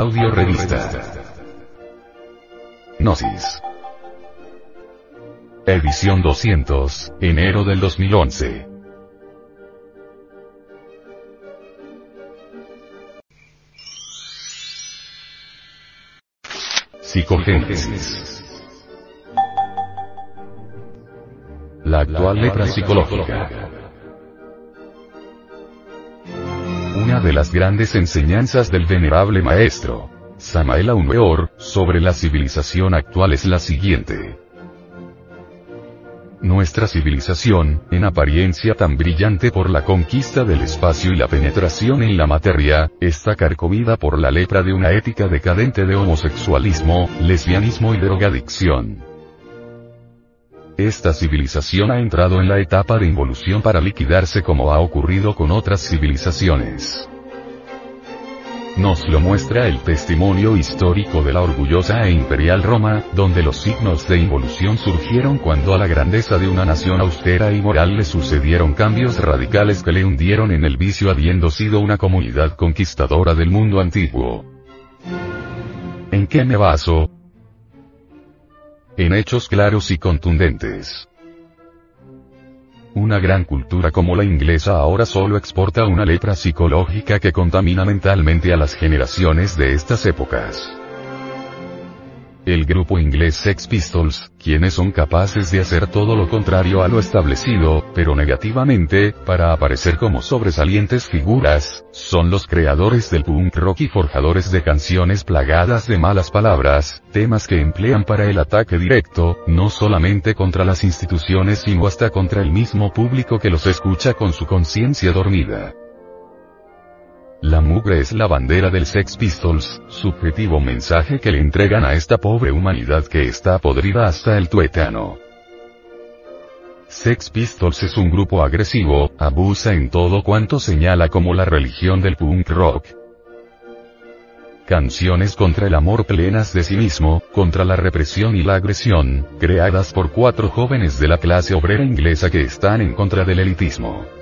Audio Revista. Gnosis. Edición 200, enero del 2011. Psicogénesis. La actual lepra psicológica. Una de las grandes enseñanzas del venerable maestro, Samael Weor, sobre la civilización actual es la siguiente. Nuestra civilización, en apariencia tan brillante por la conquista del espacio y la penetración en la materia, está carcomida por la lepra de una ética decadente de homosexualismo, lesbianismo y drogadicción. Esta civilización ha entrado en la etapa de involución para liquidarse como ha ocurrido con otras civilizaciones. Nos lo muestra el testimonio histórico de la orgullosa e imperial Roma, donde los signos de involución surgieron cuando a la grandeza de una nación austera y moral le sucedieron cambios radicales que le hundieron en el vicio habiendo sido una comunidad conquistadora del mundo antiguo. ¿En qué me baso? En hechos claros y contundentes. Una gran cultura como la inglesa ahora solo exporta una lepra psicológica que contamina mentalmente a las generaciones de estas épocas el grupo inglés Sex Pistols, quienes son capaces de hacer todo lo contrario a lo establecido, pero negativamente, para aparecer como sobresalientes figuras, son los creadores del punk rock y forjadores de canciones plagadas de malas palabras, temas que emplean para el ataque directo, no solamente contra las instituciones sino hasta contra el mismo público que los escucha con su conciencia dormida. La mugre es la bandera del Sex Pistols, subjetivo mensaje que le entregan a esta pobre humanidad que está podrida hasta el tuétano. Sex Pistols es un grupo agresivo, abusa en todo cuanto señala como la religión del punk rock. Canciones contra el amor plenas de sí mismo, contra la represión y la agresión, creadas por cuatro jóvenes de la clase obrera inglesa que están en contra del elitismo.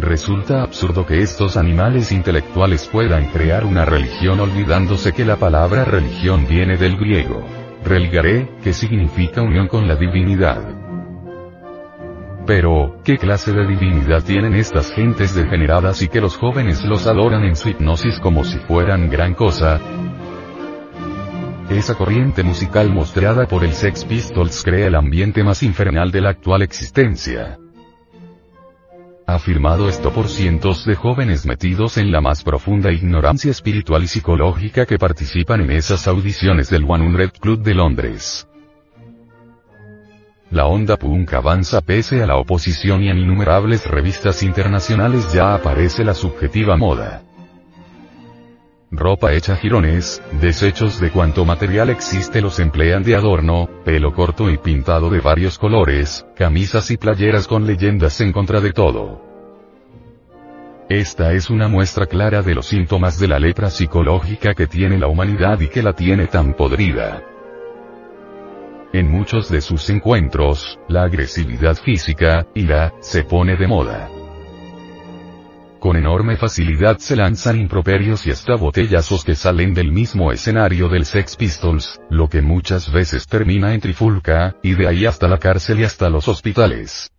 Resulta absurdo que estos animales intelectuales puedan crear una religión olvidándose que la palabra religión viene del griego. Religare, que significa unión con la divinidad. Pero, ¿qué clase de divinidad tienen estas gentes degeneradas y que los jóvenes los adoran en su hipnosis como si fueran gran cosa? Esa corriente musical mostrada por el Sex Pistols crea el ambiente más infernal de la actual existencia afirmado esto por cientos de jóvenes metidos en la más profunda ignorancia espiritual y psicológica que participan en esas audiciones del One Red Club de Londres. La onda punk avanza pese a la oposición y en innumerables revistas internacionales ya aparece la subjetiva moda. Ropa hecha jirones, desechos de cuanto material existe los emplean de adorno, pelo corto y pintado de varios colores, camisas y playeras con leyendas en contra de todo. Esta es una muestra clara de los síntomas de la lepra psicológica que tiene la humanidad y que la tiene tan podrida. En muchos de sus encuentros, la agresividad física, ira, se pone de moda. Con enorme facilidad se lanzan improperios y hasta botellazos que salen del mismo escenario del Sex Pistols, lo que muchas veces termina en trifulca, y de ahí hasta la cárcel y hasta los hospitales.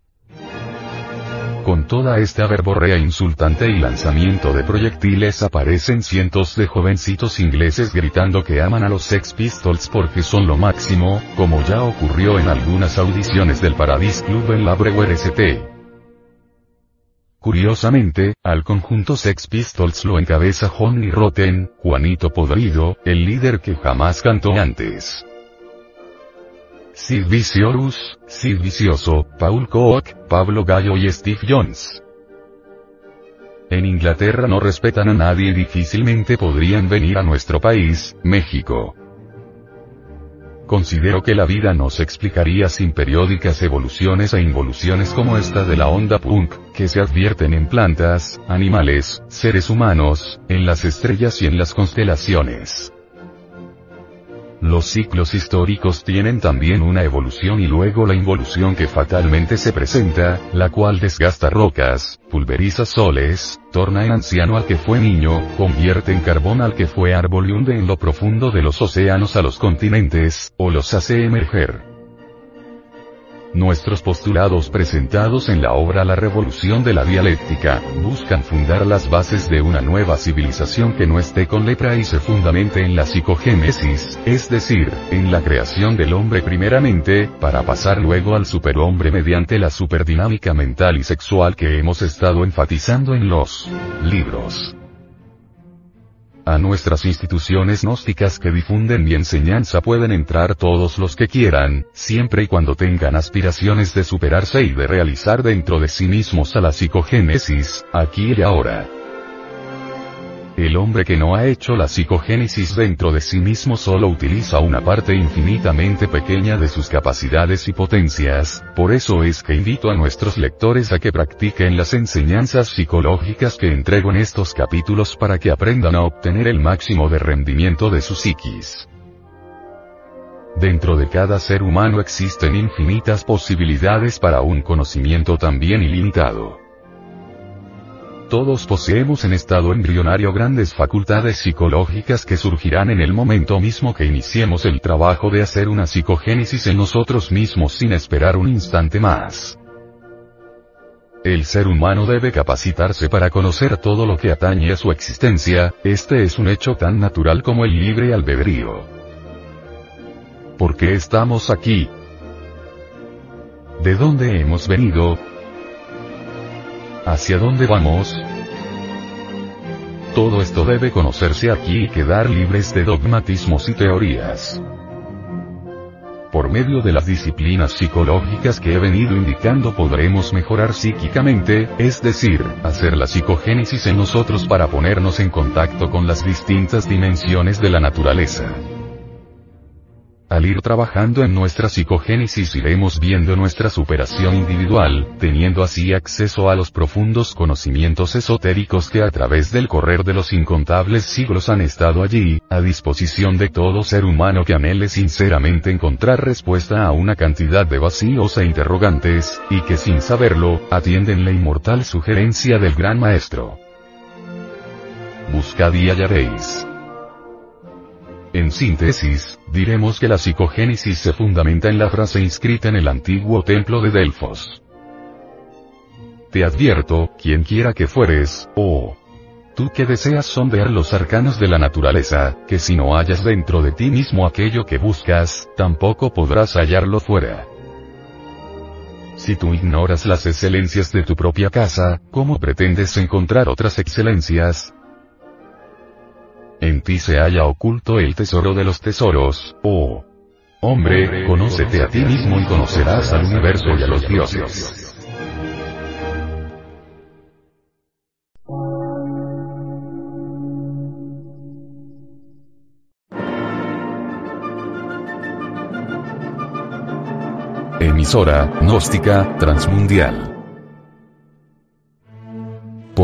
Con toda esta verborrea insultante y lanzamiento de proyectiles aparecen cientos de jovencitos ingleses gritando que aman a los Sex Pistols porque son lo máximo, como ya ocurrió en algunas audiciones del Paradise Club en la Brewer St. Curiosamente, al conjunto Sex Pistols lo encabeza Johnny Rotten, Juanito Podrido, el líder que jamás cantó antes. Sid Vicious, Sid Vicioso, Paul Koch, Pablo Gallo y Steve Jones. En Inglaterra no respetan a nadie y difícilmente podrían venir a nuestro país, México. Considero que la vida no se explicaría sin periódicas evoluciones e involuciones como esta de la onda punk, que se advierten en plantas, animales, seres humanos, en las estrellas y en las constelaciones. Los ciclos históricos tienen también una evolución y luego la involución que fatalmente se presenta, la cual desgasta rocas, pulveriza soles, torna en anciano al que fue niño, convierte en carbón al que fue árbol y hunde en lo profundo de los océanos a los continentes, o los hace emerger. Nuestros postulados presentados en la obra La Revolución de la Dialéctica, buscan fundar las bases de una nueva civilización que no esté con lepra y se fundamente en la psicogénesis, es decir, en la creación del hombre primeramente, para pasar luego al superhombre mediante la superdinámica mental y sexual que hemos estado enfatizando en los libros a nuestras instituciones gnósticas que difunden mi enseñanza pueden entrar todos los que quieran, siempre y cuando tengan aspiraciones de superarse y de realizar dentro de sí mismos a la psicogénesis, aquí y ahora. El hombre que no ha hecho la psicogénesis dentro de sí mismo solo utiliza una parte infinitamente pequeña de sus capacidades y potencias, por eso es que invito a nuestros lectores a que practiquen las enseñanzas psicológicas que entrego en estos capítulos para que aprendan a obtener el máximo de rendimiento de su psiquis. Dentro de cada ser humano existen infinitas posibilidades para un conocimiento también ilimitado. Todos poseemos en estado embrionario grandes facultades psicológicas que surgirán en el momento mismo que iniciemos el trabajo de hacer una psicogénesis en nosotros mismos sin esperar un instante más. El ser humano debe capacitarse para conocer todo lo que atañe a su existencia, este es un hecho tan natural como el libre albedrío. ¿Por qué estamos aquí? ¿De dónde hemos venido? ¿Hacia dónde vamos? Todo esto debe conocerse aquí y quedar libres de dogmatismos y teorías. Por medio de las disciplinas psicológicas que he venido indicando podremos mejorar psíquicamente, es decir, hacer la psicogénesis en nosotros para ponernos en contacto con las distintas dimensiones de la naturaleza. Al ir trabajando en nuestra psicogénesis iremos viendo nuestra superación individual, teniendo así acceso a los profundos conocimientos esotéricos que a través del correr de los incontables siglos han estado allí, a disposición de todo ser humano que anhele sinceramente encontrar respuesta a una cantidad de vacíos e interrogantes, y que sin saberlo, atienden la inmortal sugerencia del Gran Maestro. Buscad y hallaréis. En síntesis, diremos que la psicogénesis se fundamenta en la frase inscrita en el antiguo templo de Delfos. Te advierto, quien quiera que fueres, oh, tú que deseas sondear los arcanos de la naturaleza, que si no hallas dentro de ti mismo aquello que buscas, tampoco podrás hallarlo fuera. Si tú ignoras las excelencias de tu propia casa, ¿cómo pretendes encontrar otras excelencias? En ti se halla oculto el tesoro de los tesoros, oh. Hombre, conócete a ti mismo y conocerás al universo y a los dioses. Emisora, gnóstica, transmundial